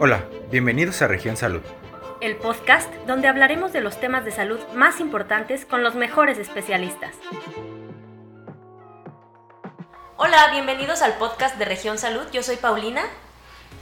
Hola, bienvenidos a Región Salud. El podcast donde hablaremos de los temas de salud más importantes con los mejores especialistas. Hola, bienvenidos al podcast de Región Salud. Yo soy Paulina.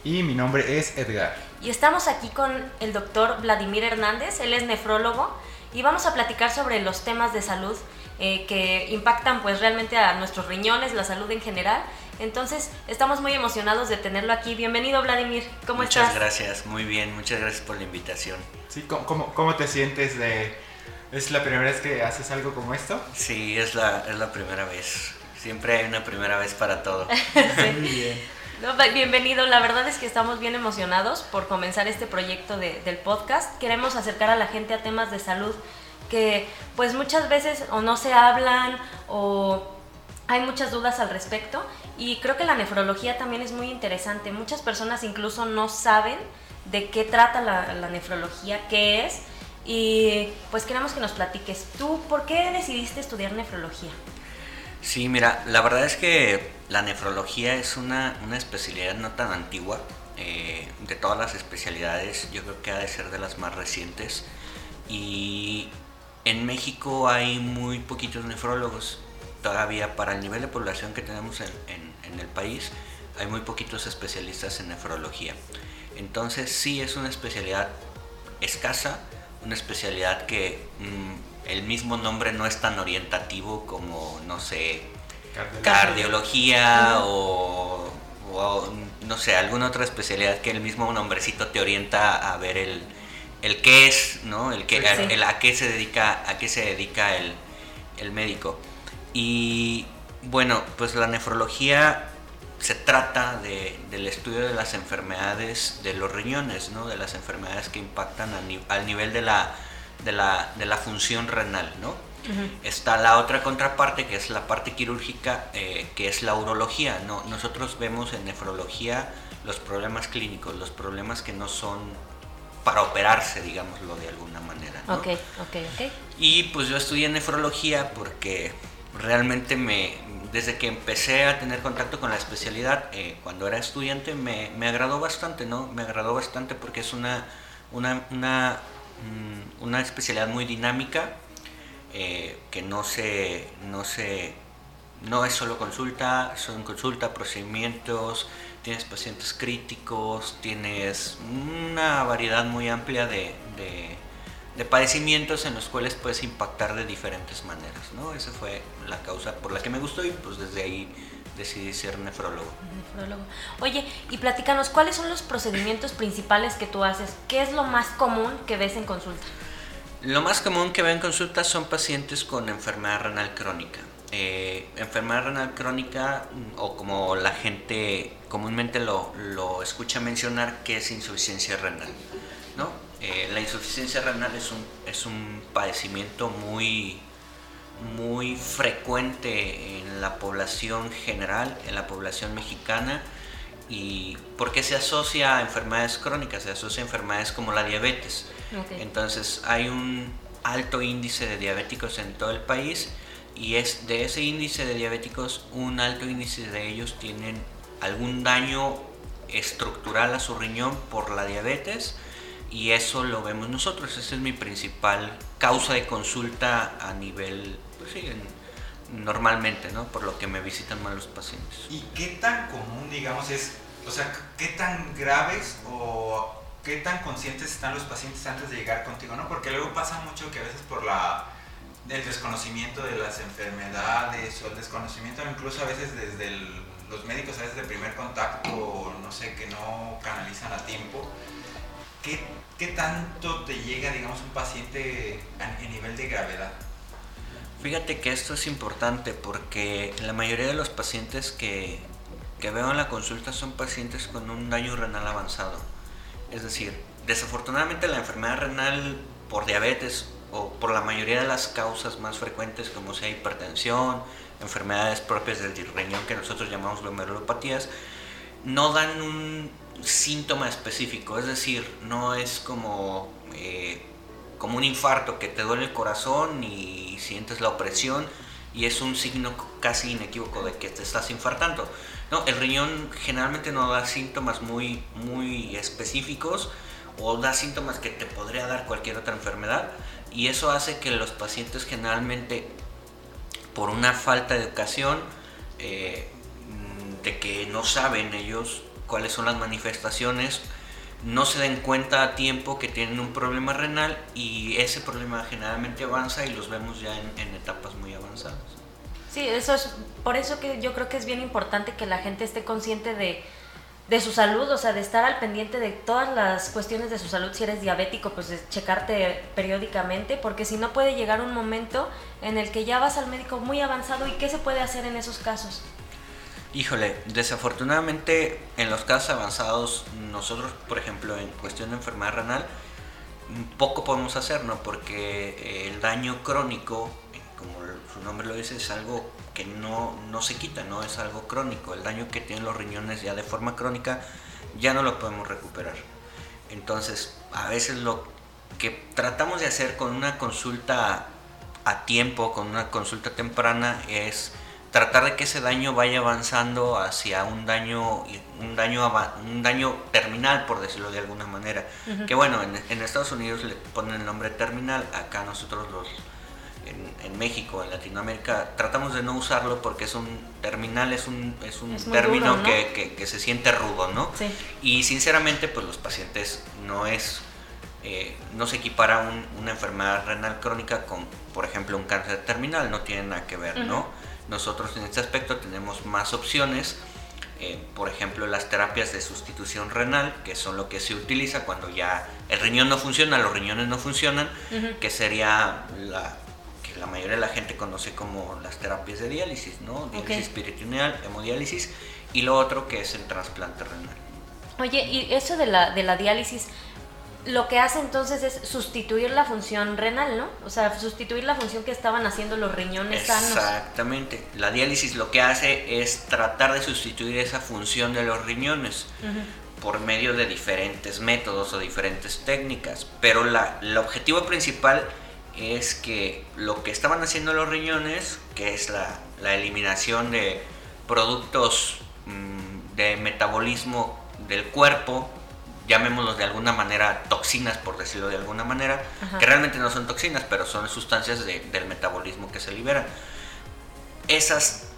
Y mi nombre es Edgar. Y estamos aquí con el doctor Vladimir Hernández. Él es nefrólogo y vamos a platicar sobre los temas de salud eh, que impactan pues realmente a nuestros riñones, la salud en general entonces, estamos muy emocionados de tenerlo aquí. Bienvenido, Vladimir. ¿Cómo estás? Muchas gracias, muy bien. Muchas gracias por la invitación. Sí, ¿cómo, cómo, te sientes de... ¿Es la primera vez que haces algo como esto? Sí, es la, es la primera vez. Siempre hay una primera vez para todo. Muy bien. bienvenido, la verdad es que estamos bien emocionados por comenzar este proyecto de, del podcast. Queremos acercar a la gente a temas de salud que pues muchas veces o no se hablan o hay muchas dudas al respecto y creo que la nefrología también es muy interesante. Muchas personas incluso no saben de qué trata la, nefrología, qué es y pues queremos que nos platiques. ¿Tú por qué decidiste estudiar nefrología? Sí, mira, la verdad es que la nefrología es una, especialidad no tan antigua. Eh, de todas las especialidades, yo creo que ha de ser de las más recientes. Y en México hay muy poquitos nefrólogos todavía para el nivel de población que tenemos en, el país, hay muy poquitos especialistas en nefrología. Entonces sí es una especialidad escasa, una especialidad que mm, el mismo nombre no es tan orientativo como, no sé, cardiología, o, no sé, alguna otra especialidad que el mismo nombrecito te orienta a ver el, el qué es, ¿no? El, que, el, a qué se dedica, a qué se dedica el, el médico. Y bueno, pues la nefrología se trata del estudio de las enfermedades de los riñones, ¿no? de las enfermedades que impactan al nivel de la, de la, función renal. ¿no? Está la otra contraparte, que es la parte quirúrgica, eh, que es la urología. ¿no? Nosotros vemos en nefrología los problemas clínicos, los problemas que no son para operarse, digámoslo de alguna manera. ¿no? Ok, ok, ok. Y pues yo estudié nefrología porque realmente me, desde que empecé a tener contacto con la especialidad, eh, cuando era estudiante, me, me, agradó bastante, ¿no? Me agradó bastante porque es una, una, una, mm, especialidad muy dinámica, eh, que no se, no se, no es solo consulta, son consulta, procedimientos, tienes pacientes críticos, tienes una variedad muy amplia de padecimientos en los cuales puedes impactar de diferentes maneras, ¿no? Esa fue la causa por la que me gustó y pues desde ahí decidí ser nefrólogo. Nefrólogo. Oye, y platícanos, ¿cuáles son los procedimientos principales que tú haces? ¿Qué es lo más común que ves en consulta? Lo más común que veo en consulta son pacientes con enfermedad renal crónica. Eh, enfermedad renal crónica, mm, o como la gente comúnmente lo, lo escucha mencionar, que es insuficiencia renal, ¿no? Eh, la insuficiencia renal es un, es un padecimiento muy, muy frecuente en la población general, en la población mexicana, y porque se asocia a enfermedades crónicas, se asocia a enfermedades como la diabetes. Entonces hay un alto índice de diabéticos en todo el país y es de ese índice de diabéticos un alto índice de ellos tienen algún daño estructural a su riñón por la diabetes y eso lo vemos nosotros. Esa es mi principal causa de consulta a nivel, pues sí, normalmente, ¿no? Por lo que me visitan más los pacientes. ¿Y qué tan común, digamos, es, o sea, qué tan graves o qué tan conscientes están los pacientes antes de llegar contigo, ¿no? Porque luego pasa mucho que a veces por la el desconocimiento de las enfermedades o el desconocimiento incluso a veces desde los médicos a veces de primer contacto, no sé, que no canalizan a tiempo, ¿qué, tanto te llega, digamos, un paciente a, nivel de gravedad? Fíjate que esto es importante porque la mayoría de los pacientes que, que veo en la consulta son pacientes con un daño renal avanzado. Es decir, desafortunadamente la enfermedad renal por diabetes o por la mayoría de las causas más frecuentes como sea hipertensión, enfermedades propias del riñón que nosotros llamamos glomerulopatías, no dan un síntoma específico, es decir, no es como, eh, como un infarto que te duele el corazón y sientes la opresión y es un signo casi inequívoco de que te estás infartando. No, el riñón generalmente no da síntomas muy, muy específicos o da síntomas que te podría dar cualquier otra enfermedad y eso hace que los pacientes generalmente por una falta de educación eh, de que no saben ellos cuáles son las manifestaciones no se den cuenta a tiempo que tienen un problema renal y ese problema generalmente avanza y los vemos ya en, etapas muy avanzadas. Sí, eso es por eso que yo creo que es bien importante que la gente esté consciente de, de su salud, o sea, de estar al pendiente de todas las cuestiones de su salud. Si eres diabético, pues de checarte periódicamente, porque si no puede llegar un momento en el que ya vas al médico muy avanzado y qué se puede hacer en esos casos. Híjole, desafortunadamente en los casos avanzados, nosotros, por ejemplo, en cuestión de enfermedad renal, poco podemos hacer, ¿no? Porque eh, el daño crónico, eh, como su nombre lo dice, es algo que no, no se quita, ¿no? Es algo crónico. El daño que tienen los riñones ya de forma crónica ya no lo podemos recuperar. Entonces, a veces lo que tratamos de hacer con una consulta a tiempo, con una consulta temprana, es tratar de que ese daño vaya avanzando hacia un daño un daño un daño terminal por decirlo de alguna manera. Que bueno en, Estados Unidos le ponen el nombre terminal acá nosotros los en, México en Latinoamérica tratamos de no usarlo porque es un terminal es un es un término que, que, se siente rudo no y sinceramente pues los pacientes no es eh, no se equipara una enfermedad renal crónica con por ejemplo un cáncer terminal no tiene nada que ver no nosotros en este aspecto tenemos más opciones, eh, por ejemplo las terapias de sustitución renal, que son lo que se utiliza cuando ya el riñón no funciona, los riñones no funcionan, que sería la que la mayoría de la gente conoce como las terapias de diálisis, ¿no? Diálisis peritoneal, hemodiálisis, y lo otro que es el trasplante renal. Oye, y eso de la, de la diálisis, lo que hace entonces es sustituir la función renal, ¿no? O sea, sustituir la función que estaban haciendo los riñones sanos. Exactamente. La diálisis lo que hace es tratar de sustituir esa función de los riñones por medio de diferentes métodos o diferentes técnicas. Pero la, el objetivo principal es que lo que estaban haciendo los riñones, que es la, la eliminación de productos mm, de metabolismo del cuerpo, llamémoslos de alguna manera toxinas, por decirlo de alguna manera, que realmente no son toxinas, pero son sustancias del metabolismo que se liberan. Esas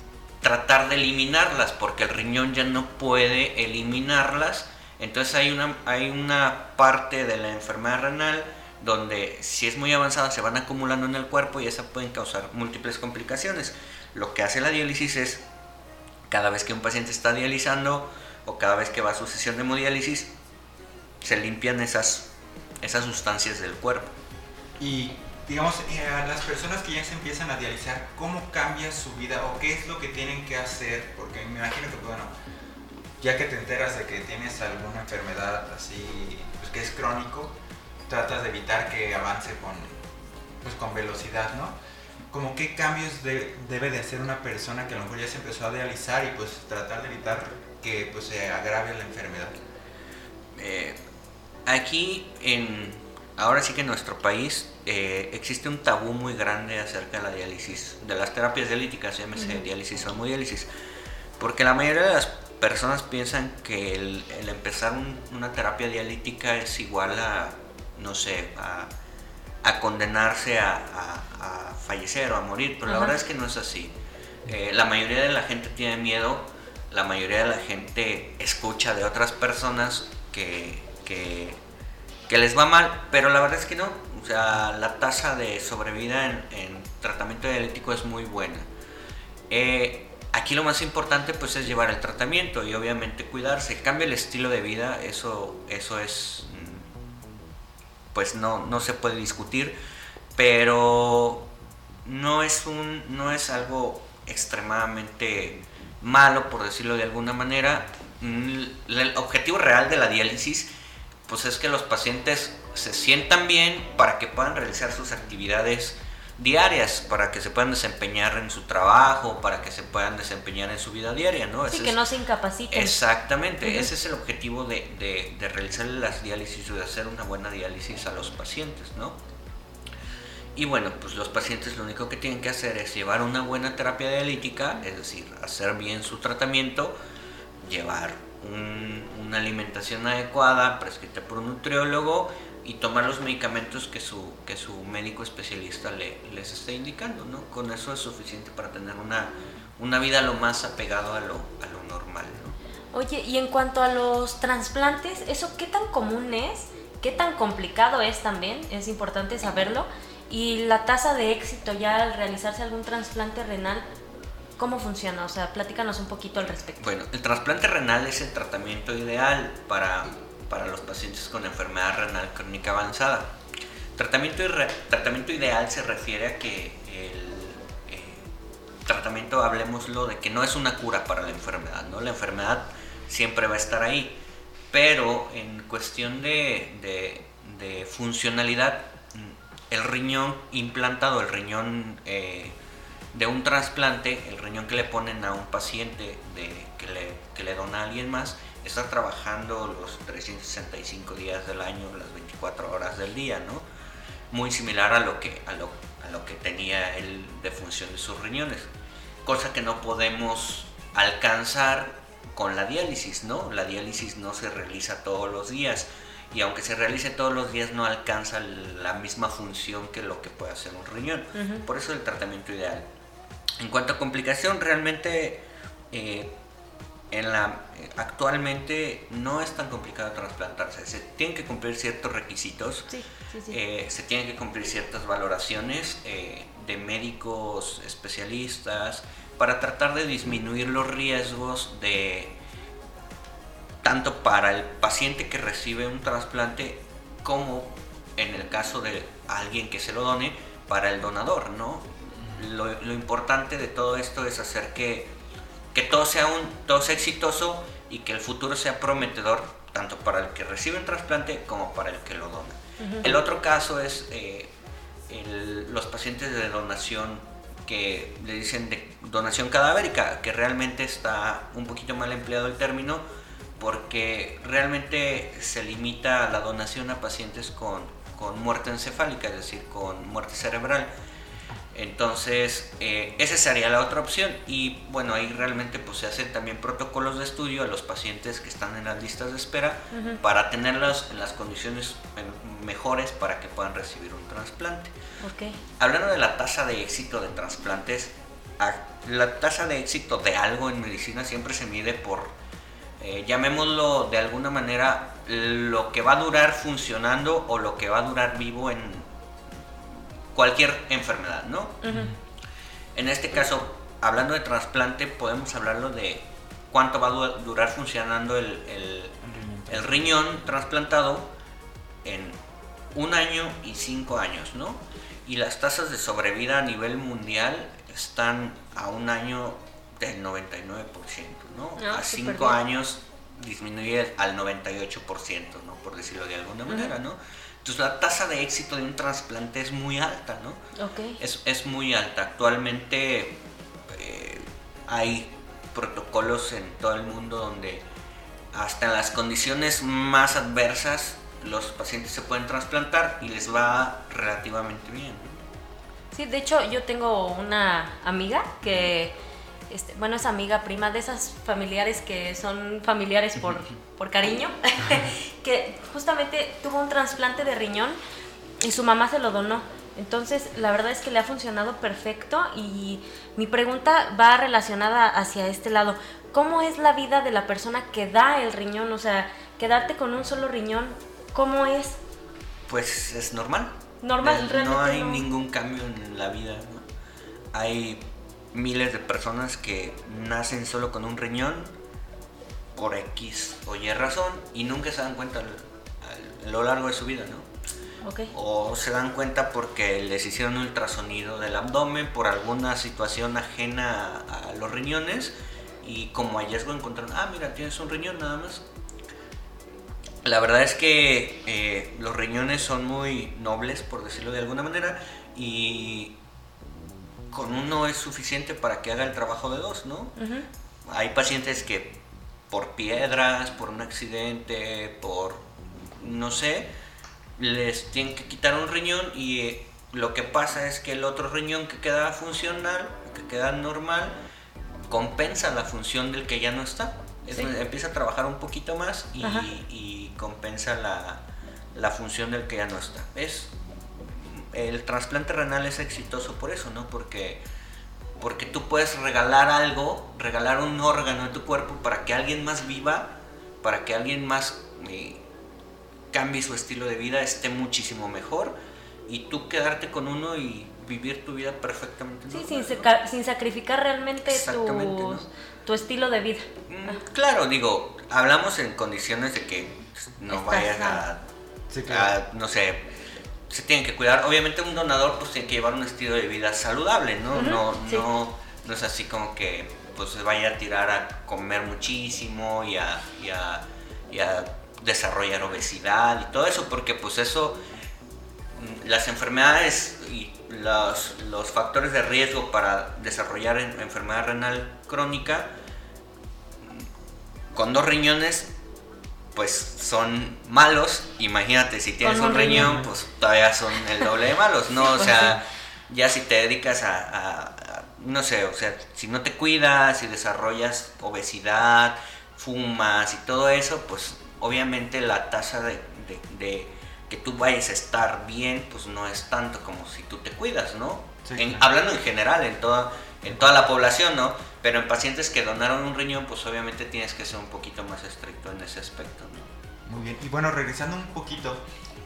tratar de eliminarlas, porque el riñón ya no puede eliminarlas, entonces hay una, hay una parte de la enfermedad renal donde si es muy avanzada se van acumulando en el cuerpo y esas pueden causar múltiples complicaciones. Lo que hace la diálisis es, cada vez que un paciente está dializando o cada vez que va a su sesión de hemodiálisis, se limpian esas, esas sustancias del cuerpo. Y digamos, eh, a las personas que ya se empiezan a dializar, ¿cómo cambia su vida o qué es lo que tienen que hacer? Porque me imagino que, bueno, ya que te enteras de que tienes alguna enfermedad así, pues que es crónico, tratas de evitar que avance con, pues, con velocidad, ¿no? Como qué cambios debe de hacer una persona que a lo mejor ya se empezó a dializar y pues tratar de evitar que pues se agrave la enfermedad. Eh, aquí en ahora sí que en nuestro país eh, existe un tabú muy grande acerca de la diálisis, de las terapias dialíticas, llámese diálisis o hemodiálisis, porque la mayoría de las personas piensan que el, empezar una terapia dialítica es igual a, no sé, a, condenarse a, fallecer o a morir, pero la verdad es que no es así. Eh, la mayoría de la gente tiene miedo, la mayoría de la gente escucha de otras personas que que, les va mal, pero la verdad es que no. O sea, la tasa de sobrevida en, tratamiento dialítico es muy buena. Eh, aquí lo más importante pues es llevar el tratamiento y obviamente cuidarse. Cambia el estilo de vida, eso, eso es, mm, pues no, no se puede discutir, pero no es, un, no es algo extremadamente malo, por decirlo de alguna manera. Mm, el objetivo real de la diálisis pues es que los pacientes se sientan bien para que puedan realizar sus actividades diarias, para que se puedan desempeñar en su trabajo, para que se puedan desempeñar en su vida diaria, ¿no? Sí, que no se incapaciten. Exactamente, ese es el objetivo de, de, realizar las diálisis o de hacer una buena diálisis a los pacientes, ¿no? Y bueno, pues los pacientes lo único que tienen que hacer es llevar una buena terapia dialítica, es decir, hacer bien su tratamiento, llevar una alimentación adecuada, prescrita por un nutriólogo y tomar los medicamentos que su, que su médico especialista le, les esté indicando, ¿no? Con eso es suficiente para tener una, una vida lo más apegado a lo, a lo normal, ¿no? Oye, y en cuanto a los trasplantes, ¿eso qué tan común es? ¿Qué tan complicado es también? Es importante saberlo. Y la tasa de éxito ya al realizarse algún trasplante renal, ¿cómo funciona? O sea, platícanos un poquito al respecto. Bueno, el trasplante renal es el tratamiento ideal para, para los pacientes con enfermedad renal crónica avanzada. Tratamiento, tratamiento ideal se refiere a que el eh, tratamiento, hablemoslo, de que no es una cura para la enfermedad, ¿no? La enfermedad siempre va a estar ahí, pero en cuestión de, de funcionalidad el riñón implantado, el riñón eh, de un trasplante, el riñón que le ponen a un paciente de, que, le, que, le, dona a alguien más, está trabajando los 365 días del año, las 24 horas del día, ¿no? Muy similar a lo que, a lo, a lo que tenía él de función de sus riñones, cosa que no podemos alcanzar con la diálisis, ¿no? La diálisis no se realiza todos los días y aunque se realice todos los días no alcanza la misma función que lo que puede hacer un riñón. Por eso el tratamiento ideal. En cuanto a complicación, realmente eh, en la, actualmente no es tan complicado trasplantarse. Se tienen que cumplir ciertos requisitos, eh, se tienen que cumplir ciertas valoraciones eh, de médicos especialistas para tratar de disminuir los riesgos de tanto para el paciente que recibe un trasplante como en el caso de alguien que se lo done para el donador, ¿no? Lo, importante de todo esto es hacer que, que todo, sea un, todo sea exitoso y que el futuro sea prometedor tanto para el que recibe un trasplante como para el que lo dona. El otro caso es eh, los pacientes de donación que le dicen de donación cadavérica, que realmente está un poquito mal empleado el término, porque realmente se limita la donación a pacientes con, muerte encefálica, es decir, con muerte cerebral. Entonces, eh, esa sería la otra opción. Y bueno, ahí realmente pues, se hacen también protocolos de estudio a los pacientes que están en las listas de espera para tenerlos en las condiciones mejores para que puedan recibir un trasplante. Hablando de la tasa de éxito de trasplantes, la tasa de éxito de algo en medicina siempre se mide por eh, llamémoslo de alguna manera, lo que va a durar funcionando o lo que va a durar vivo en cualquier enfermedad, ¿no? En este caso, hablando de trasplante, podemos hablarlo de cuánto va a durar funcionando el, el riñón trasplantado en un año y cinco años, ¿no? Y las tasas de sobrevida a nivel mundial están a un año del 99%, ¿no? Ah, a 5 años disminuye al 98%, ¿no? Por decirlo de alguna manera, ¿no? Entonces la tasa de éxito de un trasplante es muy alta, ¿no? Okay. Es, es, muy alta. Actualmente eh, hay protocolos en todo el mundo donde hasta en las condiciones más adversas los pacientes se pueden trasplantar y les va relativamente bien. Sí, de hecho yo tengo una amiga que este, bueno, es amiga, prima de esas familiares que son familiares por, por cariño, que justamente tuvo un trasplante de riñón y su mamá se lo donó. Entonces, la verdad es que le ha funcionado perfecto y mi pregunta va relacionada hacia este lado. ¿Cómo es la vida de la persona que da el riñón? O sea, quedarte con un solo riñón, ¿cómo es? Pues es normal. Normal, realmente. No hay ningún cambio en la vida. Hay miles de personas que nacen solo con un riñón por X o Y razón y nunca se dan cuenta a lo largo de su vida, ¿no? O se dan cuenta porque les hicieron ultrasonido del abdomen por alguna situación ajena a, los riñones y como hallazgo encontraron, ah, mira, tienes un riñón nada más. La verdad es que eh, los riñones son muy nobles, por decirlo de alguna manera, y con uno es suficiente para que haga el trabajo de dos, ¿no? Hay pacientes que por piedras, por un accidente, por no sé, les tienen que quitar un riñón y lo que pasa es que el otro riñón que queda funcional, que queda normal, compensa la función del que ya no está. empieza a trabajar un poquito más y, compensa la, la, función del que ya no está. Es, el trasplante renal es exitoso por eso, ¿no? Porque, porque tú puedes regalar algo, regalar un órgano de tu cuerpo para que alguien más viva, para que alguien más eh, cambie su estilo de vida, esté muchísimo mejor y tú quedarte con uno y vivir tu vida perfectamente. Sí, sin, sin, sacrificar realmente tu, tu, estilo de vida. Mm, claro, digo, hablamos en condiciones de que no vayas a, no sé, se tienen que cuidar. Obviamente un donador pues tiene que llevar un estilo de vida saludable, ¿no? no, no, no es así como que pues se vaya a tirar a comer muchísimo y a, y a, y a desarrollar obesidad y todo eso, porque pues eso las enfermedades y los, los, factores de riesgo para desarrollar enfermedad renal crónica con dos riñones pues son malos. Imagínate si tienes un, riñón, pues todavía son el doble de malos no o pues sea ya si te dedicas a, no sé o sea si no te cuidas si desarrollas obesidad fumas y todo eso pues obviamente la tasa de que tú vayas a estar bien, pues no es tanto como si tú te cuidas, ¿no? hablando en general, en toda, en toda la población, ¿no? Pero en pacientes que donaron un riñón, pues obviamente tienes que ser un poquito más estricto en ese aspecto, ¿no? Muy bien, y bueno, regresando un poquito,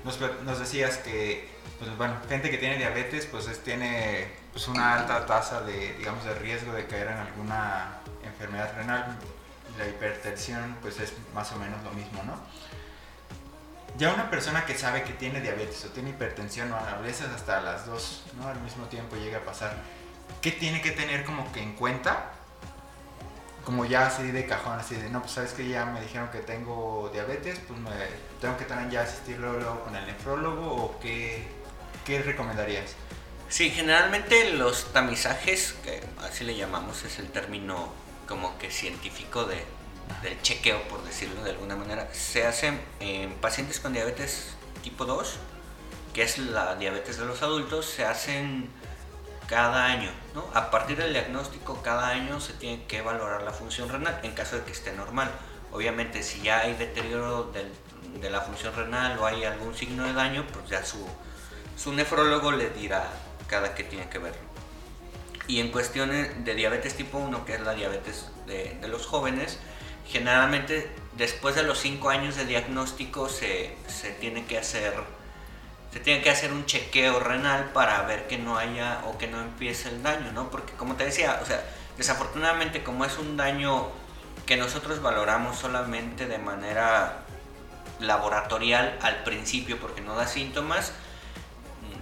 nos, nos decías que, pues bueno, gente que tiene diabetes, pues es, tiene pues una alta tasa de, digamos, de riesgo de caer en alguna enfermedad renal. La hipertensión, pues es más o menos lo mismo, ¿no? ya una persona que sabe que tiene diabetes o tiene hipertensión o a veces hasta las dos ¿no? al mismo tiempo llega a pasar, ¿qué tiene que tener como que en cuenta? Como ya así de cajón, así de, no, pues sabes que ya me dijeron que tengo diabetes, pues me, tengo que también ya asistir luego con el nefrólogo o qué, qué recomendarías? Sí, generalmente los tamizajes, que así le llamamos, es el término como que científico de, del chequeo, por decirlo de alguna manera, se hacen en pacientes con diabetes tipo 2, que es la diabetes de los adultos, se hacen cada año. ¿no? A partir del diagnóstico, cada año se tiene que valorar la función renal en caso de que esté normal. Obviamente, si ya hay deterioro de la función renal o hay algún signo de daño, pues ya su, su nefrólogo le dirá cada que tiene que verlo. Y en cuestiones de diabetes tipo 1, que es la diabetes de, los jóvenes, generalmente después de los 5 años de diagnóstico se, tiene que hacer se tiene que hacer un chequeo renal para ver que no haya o que no empiece el daño, ¿no? Porque como te decía, o sea, desafortunadamente como es un daño que nosotros valoramos solamente de manera laboratorial al principio porque no da síntomas,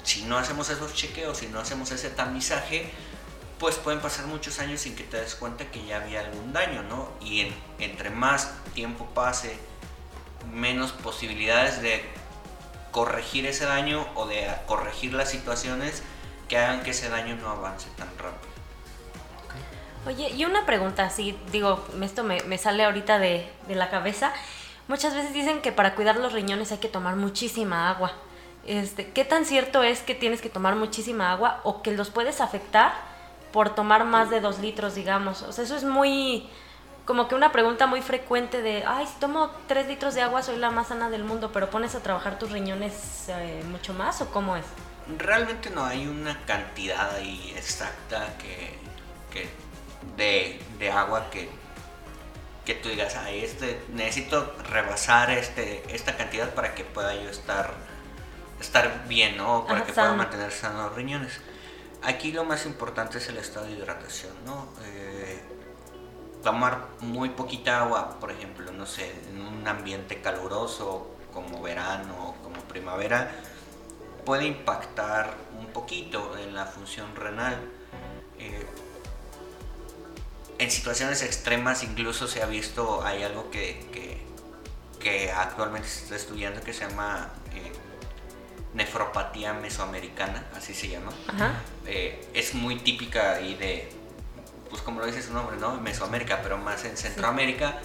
si no hacemos esos chequeos, si no hacemos ese tamizaje, pues pueden pasar muchos años sin que te des cuenta que ya había algún daño, ¿no? Y entre más tiempo pase, menos posibilidades de corregir ese daño o de corregir las situaciones que hagan que ese daño no avance tan rápido. Oye, y una pregunta, así, digo, esto me, sale ahorita de, de, la cabeza. Muchas veces dicen que para cuidar los riñones hay que tomar muchísima agua. Este, ¿Qué tan cierto es que tienes que tomar muchísima agua o que los puedes afectar por tomar más de dos litros, digamos. O sea, eso es muy, como que una pregunta muy frecuente de, ay, si tomo tres litros de agua soy la más sana del mundo, pero pones a trabajar tus riñones eh, mucho más o cómo es? Realmente no hay una cantidad ahí exacta que, de, de, agua que, que tú digas, ay, este, necesito rebasar este, esta cantidad para que pueda yo estar, estar bien, ¿no? Para que pueda mantener sanos los riñones. Aquí lo más importante es el estado de hidratación, ¿no? Eh, tomar muy poquita agua, por ejemplo, no sé, en un ambiente caluroso como verano o como primavera, puede impactar un poquito en la función renal. Eh, en situaciones extremas incluso se ha visto, hay algo que, que, actualmente se está estudiando que se llama eh, nefropatía mesoamericana, así se llama. Eh, es muy típica y de, pues como lo dice su nombre, ¿no? Mesoamérica, pero más en Centroamérica,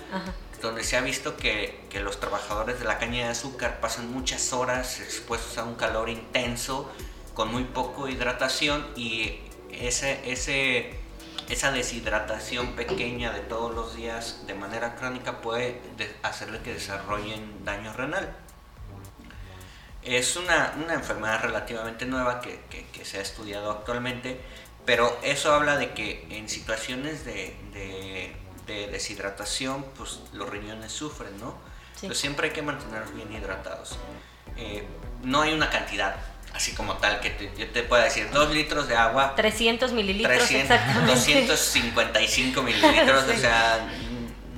donde se ha visto que, que, los trabajadores de la caña de azúcar pasan muchas horas expuestos a un calor intenso con muy poco hidratación y ese, ese, esa deshidratación pequeña de todos los días de manera crónica puede hacerle que desarrollen daño renal. Es una, enfermedad relativamente nueva que, se ha estudiado actualmente, pero eso habla de que en situaciones de, deshidratación, pues los riñones sufren, ¿no? siempre hay que mantenerlos bien hidratados. Eh, no hay una cantidad así como tal, que yo te pueda decir, dos litros de agua. 300 mililitros, 300, exactamente. 255 mililitros, o sea,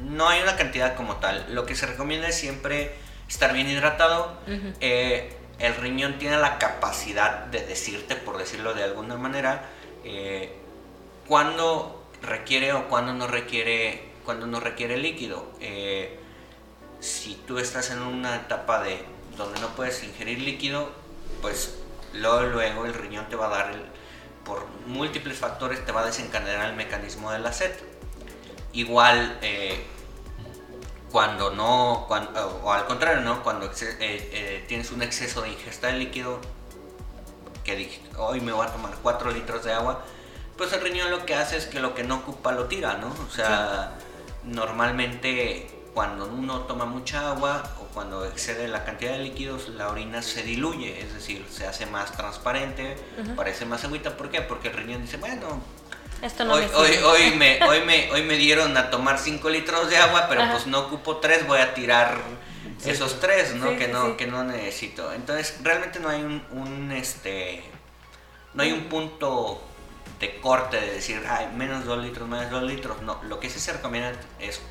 no hay una cantidad como tal. Lo que se recomienda es siempre estar bien hidratado. Eh, el riñón tiene la capacidad de decirte, por decirlo de alguna manera, eh, cuándo requiere o cuándo no requiere, cuando no requiere líquido. Eh, si tú estás en una etapa de donde no puedes ingerir líquido, pues luego, luego el riñón te va a dar, por múltiples factores, te va a desencadenar el mecanismo de la sed. Igual, eh, cuando no, o al contrario, ¿no? Cuando eh, tienes un exceso de ingesta de líquido, que hoy me voy a tomar 4 litros de agua, pues el riñón lo que hace es que lo que no ocupa lo tira, ¿no? O sea, normalmente cuando uno toma mucha agua o cuando excede la cantidad de líquidos, la orina se diluye, es decir, se hace más transparente, parece más agüita. ¿Por qué? Porque el riñón dice, bueno, Esto no hoy, me hoy, hoy, me, hoy, me, hoy me dieron a tomar 5 litros de agua, pero pues no ocupo 3, voy a tirar esos 3, ¿no? que no que no necesito. Entonces, realmente no hay un, un este no hay un punto de corte de decir, ay, menos 2 litros, menos 2 litros. No, lo que sí se recomienda es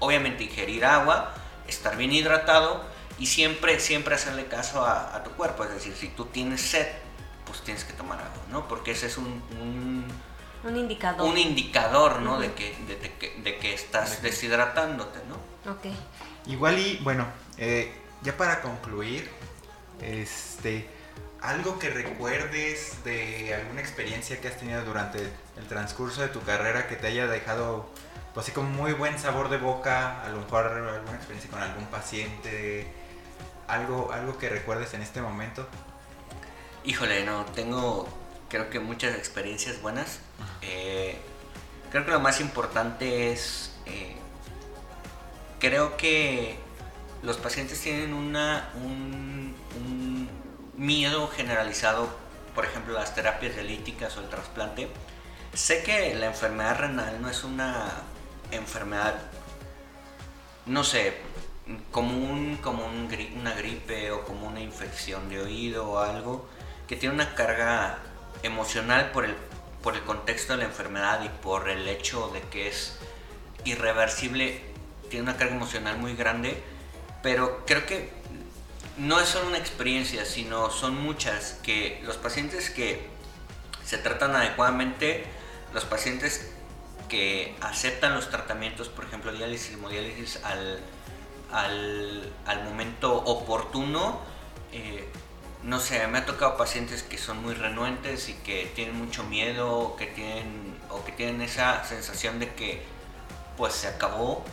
obviamente ingerir agua, estar bien hidratado y siempre, siempre hacerle caso a, tu cuerpo. Es decir, si tú tienes sed, pues tienes que tomar agua, ¿no? Porque ese es un, un, indicador. Un indicador, ¿no? de, que, de, que, estás deshidratándote, ¿no? Ok. Igual y, bueno, eh, ya para concluir, este, algo que recuerdes de alguna experiencia que has tenido durante el transcurso de tu carrera que te haya dejado pues así como muy buen sabor de boca, a lo mejor alguna experiencia con algún paciente, algo, algo que recuerdes en este momento. Híjole, no, tengo creo que muchas experiencias buenas. Eh, creo que lo más importante es, eh, creo que los pacientes tienen una, un, miedo generalizado, por ejemplo, las terapias dialíticas o el trasplante. Sé que la enfermedad renal no es una enfermedad, no sé, como, un, como una gripe o como una infección de oído o algo, que tiene una carga emocional por el contexto de la enfermedad y por el hecho de que es irreversible, tiene una carga emocional muy grande, pero creo que no es solo una experiencia, sino son muchas que los pacientes que se tratan adecuadamente, los pacientes que aceptan los tratamientos, por ejemplo, diálisis hemodiálisis al, al, momento oportuno. Eh, no sé, me ha tocado pacientes que son muy renuentes y que tienen mucho miedo que tienen, o que tienen esa sensación de que pues se acabó.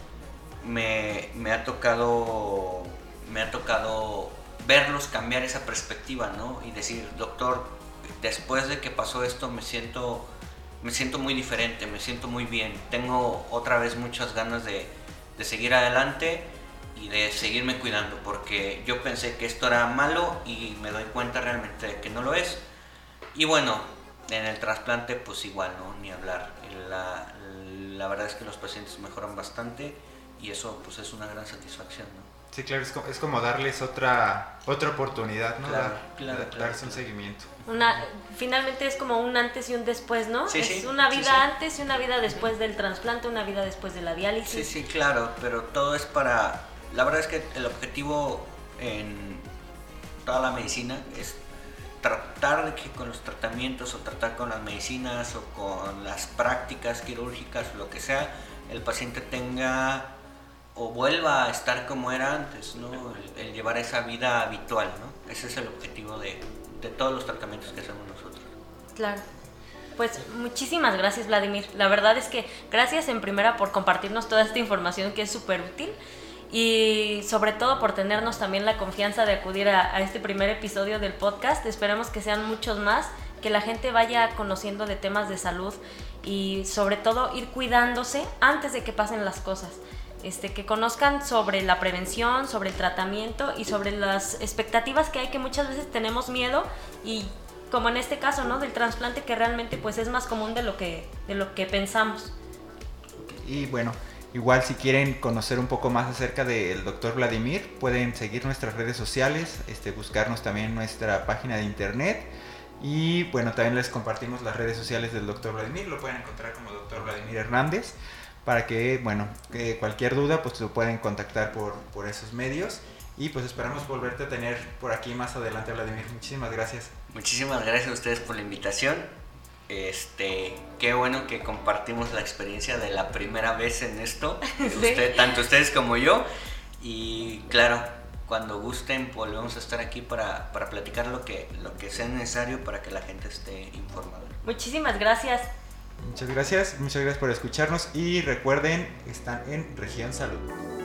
Me, ha tocado me ha tocado verlos cambiar esa perspectiva, ¿no? Y decir, doctor, después de que pasó esto me siento me siento muy diferente, me siento muy bien. Tengo otra vez muchas ganas de, seguir adelante y de seguirme cuidando, porque yo pensé que esto era malo y me doy cuenta realmente de que no lo es. Y bueno, en el trasplante pues igual, ¿no? Ni hablar. La, la verdad es que los pacientes mejoran bastante y eso pues es una gran satisfacción, ¿no? Sí, claro, es como, darles otra, otra oportunidad, ¿no? Claro, claro, darse un seguimiento. Una, finalmente es como un antes y un después, ¿no? Sí, es una vida antes y una vida después del trasplante, una vida después de la diálisis. Sí, sí, claro, pero todo es para... La verdad es que el objetivo en toda la medicina es tratar de que con los tratamientos o tratar con las medicinas o con las prácticas quirúrgicas, lo que sea, el paciente tenga o vuelva a estar como era antes, ¿no? El, llevar esa vida habitual, ¿no? Ese es el objetivo de, de, todos los tratamientos que hacemos nosotros. Claro. Pues muchísimas gracias Vladimir. La verdad es que gracias en primera por compartirnos toda esta información que es súper útil. y sobre todo por tenernos también la confianza de acudir a, a este primer episodio del podcast. Esperamos que sean muchos más, que la gente vaya conociendo de temas de salud y sobre todo ir cuidándose antes de que pasen las cosas. Este, que conozcan sobre la prevención, sobre el tratamiento y sobre las expectativas que hay que muchas veces tenemos miedo y como en este caso, ¿no? Del trasplante que realmente pues es más común de lo que, de lo que pensamos. Y bueno, igual si quieren conocer un poco más acerca del doctor Vladimir, pueden seguir nuestras redes sociales, este, buscarnos también nuestra página de internet. Y bueno, también les compartimos las redes sociales del doctor Vladimir, lo pueden encontrar como doctor Vladimir Hernández para que, bueno, que cualquier duda pues lo pueden contactar por, por esos medios y pues esperamos volverte a tener por aquí más adelante, Vladimir. Muchísimas gracias. Muchísimas gracias a ustedes por la invitación. Este, qué bueno que compartimos la experiencia de la primera vez en esto, Usted, tanto ustedes como yo. Y claro, cuando gusten volvemos a estar aquí para, para platicar lo que, lo que sea necesario para que la gente esté informada. Muchísimas gracias. Muchas gracias, muchas gracias por escucharnos y recuerden, están en Región Salud.